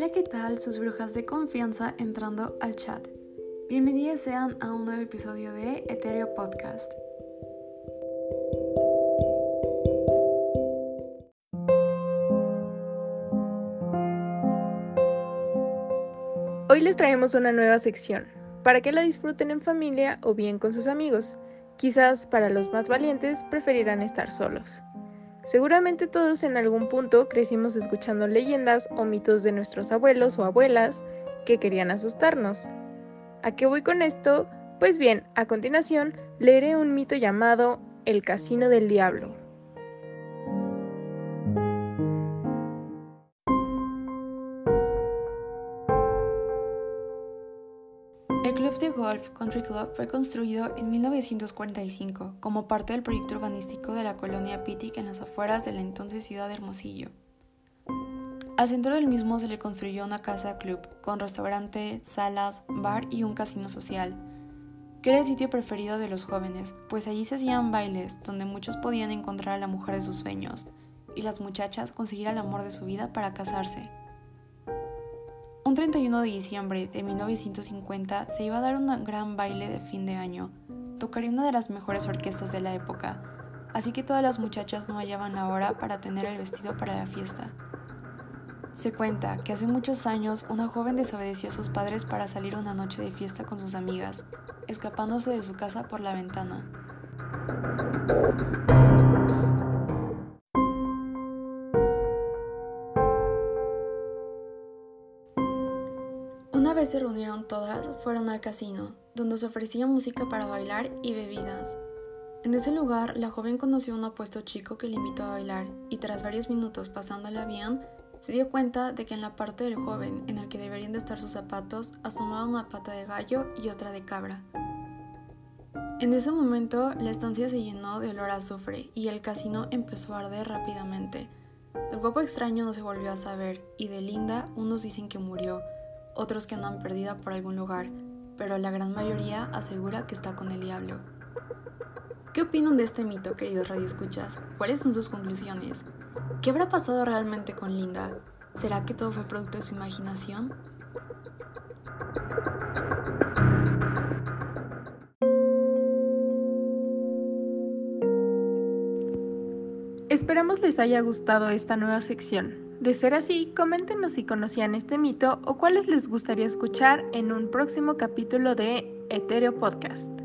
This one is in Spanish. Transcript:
Hola, ¿qué tal? Sus brujas de confianza entrando al chat. Bienvenidas sean a un nuevo episodio de Ethereum Podcast. Hoy les traemos una nueva sección, para que la disfruten en familia o bien con sus amigos. Quizás para los más valientes preferirán estar solos. Seguramente todos en algún punto crecimos escuchando leyendas o mitos de nuestros abuelos o abuelas que querían asustarnos. ¿A qué voy con esto? Pues bien, a continuación leeré un mito llamado El Casino del Diablo. El Club de Golf Country Club fue construido en 1945 como parte del proyecto urbanístico de la colonia Pitic en las afueras de la entonces ciudad de Hermosillo. Al centro del mismo se le construyó una casa club con restaurante, salas, bar y un casino social, que era el sitio preferido de los jóvenes, pues allí se hacían bailes donde muchos podían encontrar a la mujer de sus sueños y las muchachas conseguir el amor de su vida para casarse. Un 31 de diciembre de 1950 se iba a dar un gran baile de fin de año. Tocaría una de las mejores orquestas de la época, así que todas las muchachas no hallaban la hora para tener el vestido para la fiesta. Se cuenta que hace muchos años una joven desobedeció a sus padres para salir una noche de fiesta con sus amigas, escapándose de su casa por la ventana. Una vez se reunieron todas, fueron al casino, donde se ofrecía música para bailar y bebidas. En ese lugar, la joven conoció a un apuesto chico que le invitó a bailar, y tras varios minutos pasándola bien, se dio cuenta de que en la parte del joven, en el que deberían de estar sus zapatos, asomaba una pata de gallo y otra de cabra. En ese momento, la estancia se llenó de olor a azufre y el casino empezó a arder rápidamente. Del guapo extraño no se volvió a saber, y de Linda unos dicen que murió, otros que andan perdida por algún lugar, pero la gran mayoría asegura que está con el diablo. ¿Qué opinan de este mito, queridos radioescuchas? ¿Cuáles son sus conclusiones? ¿Qué habrá pasado realmente con Linda? ¿Será que todo fue producto de su imaginación? Esperamos les haya gustado esta nueva sección. De ser así, coméntenos si conocían este mito o cuáles les gustaría escuchar en un próximo capítulo de Etereo Podcast.